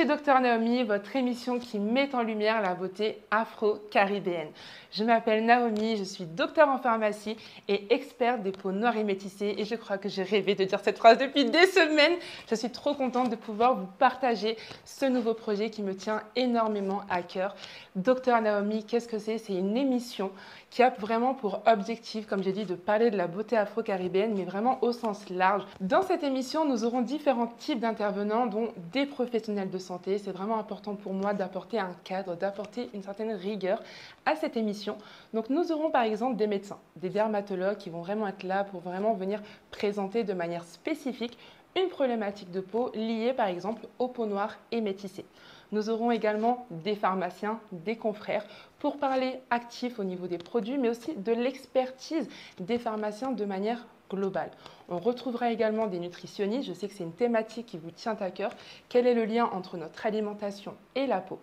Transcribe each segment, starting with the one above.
Chez Dr Naomi, votre émission qui met en lumière la beauté afro-caribéenne. Je m'appelle Naomi, je suis docteur en pharmacie et experte des peaux noires et métissées et je crois que j'ai rêvé de dire cette phrase depuis des semaines. Je suis trop contente de pouvoir vous partager ce nouveau projet qui me tient énormément à cœur. Docteur Naomi, qu'est-ce que c'est? C'est une émission qui a vraiment pour objectif, comme j'ai dit, de parler de la beauté afro-caribéenne, mais vraiment au sens large. Dans cette émission, nous aurons différents types d'intervenants, dont des professionnels de santé. C'est vraiment important pour moi d'apporter un cadre, d'apporter une certaine rigueur à cette émission. Donc nous aurons par exemple des médecins, des dermatologues qui vont vraiment être là pour vraiment venir présenter de manière spécifique une problématique de peau liée par exemple aux peaux noires et métissées. Nous aurons également des pharmaciens, des confrères pour parler actif au niveau des produits, mais aussi de l'expertise des pharmaciens de manière On retrouvera également des nutritionnistes. Je sais que c'est une thématique qui vous tient à cœur. Quel est le lien entre notre alimentation et la peau?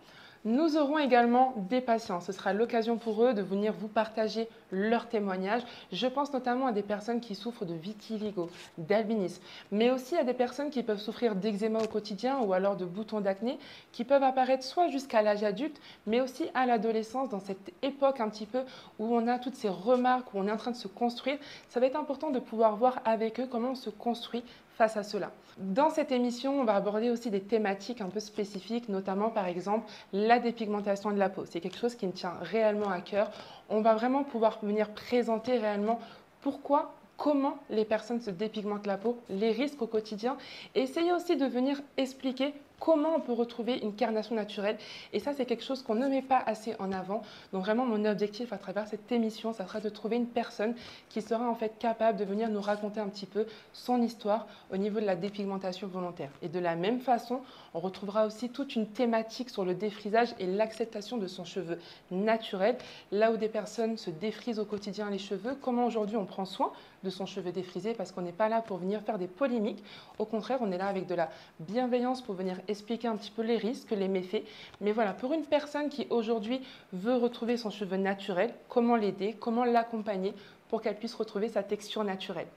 Nous aurons également des patients. Ce sera l'occasion pour eux de venir vous partager leurs témoignages. Je pense notamment à des personnes qui souffrent de vitiligo, d'albinisme, mais aussi à des personnes qui peuvent souffrir d'eczéma au quotidien ou alors de boutons d'acné qui peuvent apparaître soit jusqu'à l'âge adulte, mais aussi à l'adolescence, dans cette époque un petit peu où on a toutes ces remarques, où on est en train de se construire. Ça va être important de pouvoir voir avec eux comment on se construit face à cela. Dans cette émission, on va aborder aussi des thématiques un peu spécifiques, notamment par exemple la dépigmentation de la peau. C'est quelque chose qui me tient réellement à cœur. On va vraiment pouvoir venir présenter réellement pourquoi comment les personnes se dépigmentent la peau, les risques au quotidien, et essayer aussi de venir expliquer comment on peut retrouver une carnation naturelle. Et ça, c'est quelque chose qu'on ne met pas assez en avant. Donc vraiment, mon objectif à travers cette émission, ça sera de trouver une personne qui sera en fait capable de venir nous raconter un petit peu son histoire au niveau de la dépigmentation volontaire. Et de la même façon, on retrouvera aussi toute une thématique sur le défrisage et l'acceptation de son cheveu naturel. Là où des personnes se défrisent au quotidien les cheveux, comment aujourd'hui on prend soin de son cheveu défrisé parce qu'on n'est pas là pour venir faire des polémiques. Au contraire, on est là avec de la bienveillance pour venir expliquer un petit peu les risques, les méfaits. Mais voilà, pour une personne qui aujourd'hui veut retrouver son cheveu naturel, comment l'aider, comment l'accompagner pour qu'elle puisse retrouver sa texture naturelle.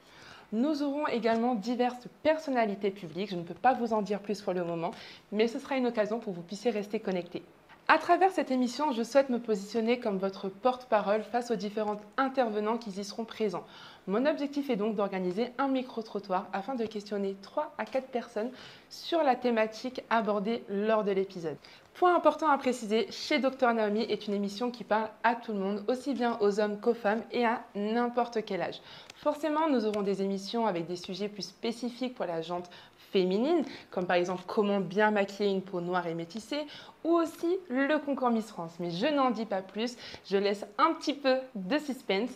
Nous aurons également diverses personnalités publiques. Je ne peux pas vous en dire plus pour le moment, mais ce sera une occasion pour que vous puissiez rester connectés. À travers cette émission, je souhaite me positionner comme votre porte-parole face aux différents intervenants qui y seront présents. Mon objectif est donc d'organiser un micro-trottoir afin de questionner 3 à 4 personnes sur la thématique abordée lors de l'épisode. Point important à préciser, chez Dr Naomi est une émission qui parle à tout le monde, aussi bien aux hommes qu'aux femmes et à n'importe quel âge. Forcément, nous aurons des émissions avec des sujets plus spécifiques pour la jante féminine, comme par exemple comment bien maquiller une peau noire et métissée, ou aussi le concours Miss France. Mais je n'en dis pas plus, je laisse un petit peu de suspense.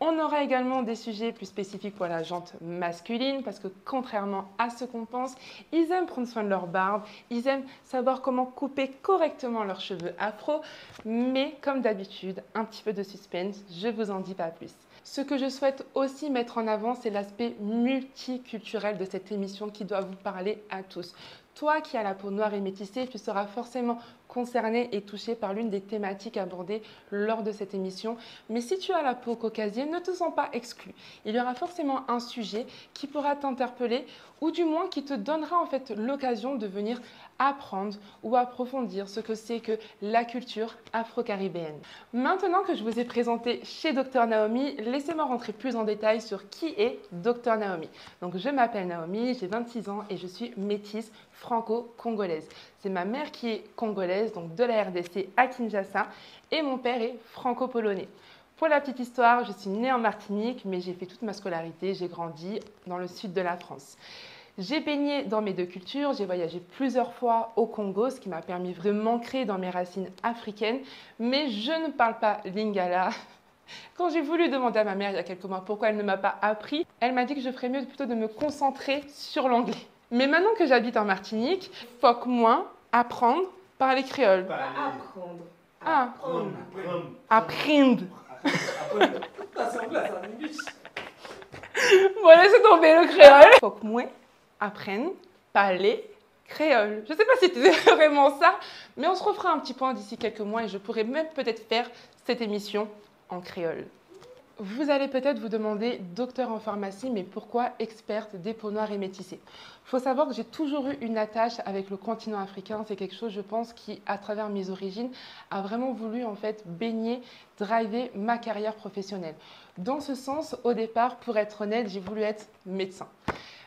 On aura également des sujets plus spécifiques pour la jante masculine, parce que contrairement à ce qu'on pense, ils aiment prendre soin de leur barbe, ils aiment savoir comment couper correctement leurs cheveux afro, mais comme d'habitude, un petit peu de suspense, je vous en dis pas plus. Ce que je souhaite aussi mettre en avant, c'est l'aspect multiculturel de cette émission qui doit vous parler à tous. Toi qui as la peau noire et métissée, tu seras forcément concerné et touché par l'une des thématiques abordées lors de cette émission. Mais si tu as la peau caucasienne, ne te sens pas exclu. Il y aura forcément un sujet qui pourra t'interpeller ou du moins qui te donnera en fait l'occasion de venir apprendre ou approfondir ce que c'est que la culture afro-caribéenne. Maintenant que je vous ai présenté chez Dr Naomi, laissez-moi rentrer plus en détail sur qui est Dr Naomi. Donc je m'appelle Naomi, j'ai 26 ans et je suis métisse franco-congolaise. C'est ma mère qui est congolaise, donc de la RDC à Kinshasa, et mon père est franco-polonais. Pour la petite histoire, je suis née en Martinique, mais j'ai fait toute ma scolarité, j'ai grandi dans le sud de la France. J'ai baigné dans mes deux cultures, j'ai voyagé plusieurs fois au Congo, ce qui m'a permis vraiment d'ancrer dans mes racines africaines, mais je ne parle pas lingala. Quand j'ai voulu demander à ma mère il y a quelques mois pourquoi elle ne m'a pas appris, elle m'a dit que je ferais mieux plutôt de me concentrer sur l'anglais. Mais maintenant que j'habite en Martinique, faut que moins apprendre parler créole. Apprendre. Ah, Apprendre. apprendre. Apprendre. Voilà, c'est tombé le créole. Faut que moi apprenne parler créole. Je sais pas si c'est vraiment ça, mais on se refera un petit point d'ici quelques mois et je pourrais même peut-être faire cette émission en créole. Vous allez peut-être vous demander, docteur en pharmacie, mais pourquoi experte des peaux noires et métissées Il faut savoir que j'ai toujours eu une attache avec le continent africain. C'est quelque chose, je pense, qui, à travers mes origines, a vraiment voulu en fait baigner, driver ma carrière professionnelle. Dans ce sens, au départ, pour être honnête, j'ai voulu être médecin.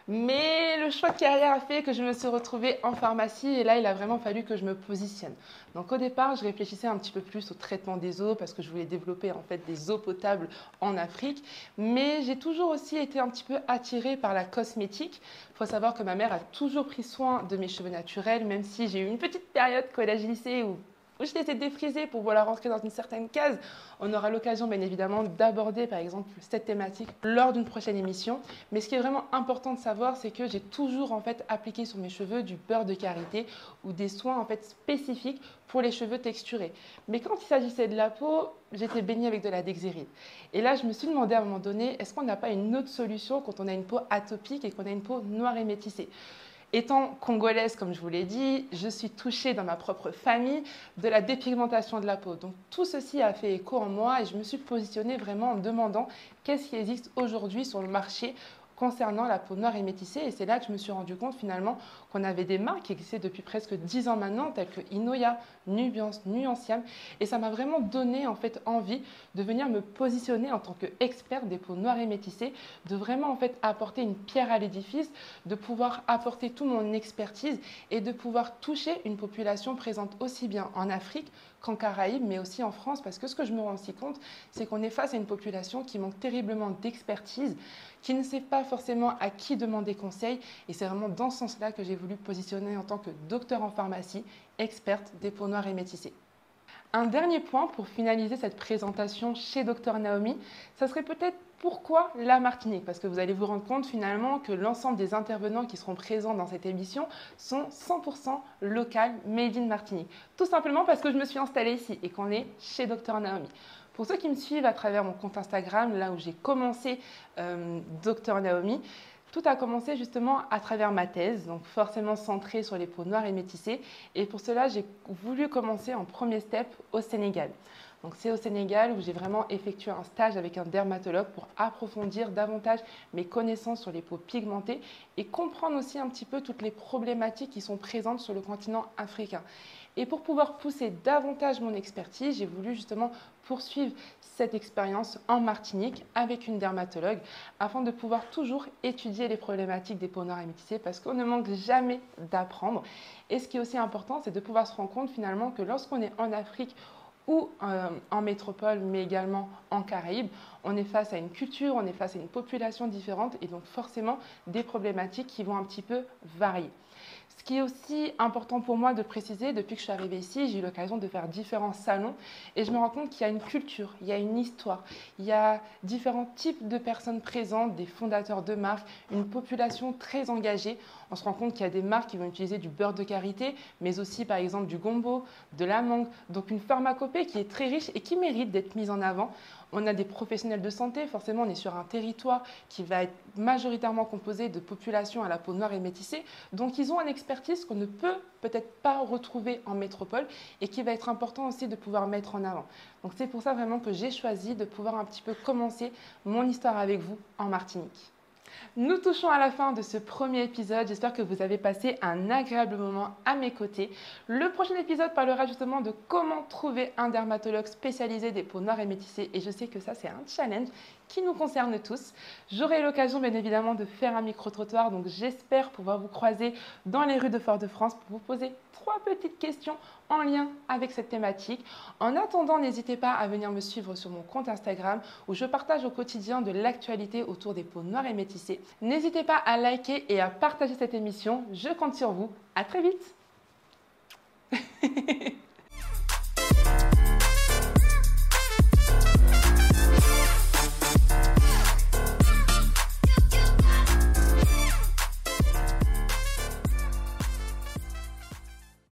Mais le choix de carrière a fait que je me suis retrouvée en pharmacie et là, il a vraiment fallu que je me positionne. Donc au départ, je réfléchissais un petit peu plus au traitement des eaux parce que je voulais développer en fait des eaux potables en Afrique. Mais j'ai toujours aussi été un petit peu attirée par la cosmétique. Il faut savoir que ma mère a toujours pris soin de mes cheveux naturels, même si j'ai eu une petite période collège-lycée où je les ai défrisés pour voilà rentrer dans une certaine case. On aura l'occasion, bien évidemment, d'aborder, par exemple, cette thématique lors d'une prochaine émission. Mais ce qui est vraiment important de savoir, c'est que j'ai toujours, appliqué sur mes cheveux du beurre de karité ou des soins, en fait, spécifiques pour les cheveux texturés. Mais quand il s'agissait de la peau, j'étais baignée avec de la dexéride. Et là, je me suis demandé à un moment donné, est-ce qu'on n'a pas une autre solution quand on a une peau atopique et qu'on a une peau noire et métissée? Étant congolaise, comme je vous l'ai dit, je suis touchée dans ma propre famille de la dépigmentation de la peau. Donc tout ceci a fait écho en moi et je me suis positionnée vraiment en demandant qu'est-ce qui existe aujourd'hui sur le marché concernant la peau noire et métissée. Et c'est là que je me suis rendu compte finalement qu'on avait des marques qui existaient depuis presque 10 ans maintenant, telles que Inoya, Nubiance, Nuanciam. Et ça m'a vraiment donné en fait envie de venir me positionner en tant qu'experte des peaux noires et métissées, de vraiment en fait apporter une pierre à l'édifice, de pouvoir apporter toute mon expertise et de pouvoir toucher une population présente aussi bien en Afrique qu'en Caraïbes, mais aussi en France, parce que ce que je me rends aussi compte, c'est qu'on est face à une population qui manque terriblement d'expertise, qui ne sait pas forcément à qui demander conseil, et c'est vraiment dans ce sens-là que j'ai voulu positionner en tant que docteur en pharmacie, experte des peaux noires et métissées. Un dernier point pour finaliser cette présentation chez Dr Naomi, ça serait peut-être pourquoi la Martinique? Parce que vous allez vous rendre compte finalement que l'ensemble des intervenants qui seront présents dans cette émission sont 100% local, made in Martinique. Tout simplement parce que je me suis installée ici et qu'on est chez Dr Naomi. Pour ceux qui me suivent à travers mon compte Instagram, là où j'ai commencé euh, Dr Naomi, tout a commencé justement à travers ma thèse, donc forcément centrée sur les peaux noires et métissées. Et pour cela, j'ai voulu commencer en premier step au Sénégal. Donc c'est au Sénégal où j'ai vraiment effectué un stage avec un dermatologue pour approfondir davantage mes connaissances sur les peaux pigmentées et comprendre aussi un petit peu toutes les problématiques qui sont présentes sur le continent africain. Et pour pouvoir pousser davantage mon expertise, j'ai voulu justement poursuivre cette expérience en Martinique avec une dermatologue afin de pouvoir toujours étudier les problématiques des peaux noires et métissées parce qu'on ne manque jamais d'apprendre. Et ce qui est aussi important, c'est de pouvoir se rendre compte finalement que lorsqu'on est en Afrique ou euh, en métropole, mais également en Caraïbes, on est face à une culture, on est face à une population différente et donc forcément des problématiques qui vont un petit peu varier. Ce qui est aussi important pour moi de préciser, depuis que je suis arrivée ici, j'ai eu l'occasion de faire différents salons et je me rends compte qu'il y a une culture, il y a une histoire, il y a différents types de personnes présentes, des fondateurs de marques, une population très engagée. On se rend compte qu'il y a des marques qui vont utiliser du beurre de karité, mais aussi par exemple du gombo, de la mangue, donc une pharmacopée qui est très riche et qui mérite d'être mise en avant. On a des professionnels de santé, forcément on est sur un territoire qui va être majoritairement composé de populations à la peau noire et métissée, donc ils ont une expertise qu'on ne peut peut-être pas retrouver en métropole et qui va être important aussi de pouvoir mettre en avant. Donc c'est pour ça vraiment que j'ai choisi de pouvoir un petit peu commencer mon histoire avec vous en Martinique. Nous touchons à la fin de ce premier épisode. J'espère que vous avez passé un agréable moment à mes côtés. Le prochain épisode parlera justement de comment trouver un dermatologue spécialisé des peaux noires et métissées. Et je sais que ça, c'est un challenge qui nous concerne tous. J'aurai l'occasion bien évidemment de faire un micro-trottoir, donc j'espère pouvoir vous croiser dans les rues de Fort-de-France pour vous poser trois petites questions en lien avec cette thématique. En attendant, n'hésitez pas à venir me suivre sur mon compte Instagram où je partage au quotidien de l'actualité autour des peaux noires et métissées. N'hésitez pas à liker et à partager cette émission. Je compte sur vous. À très vite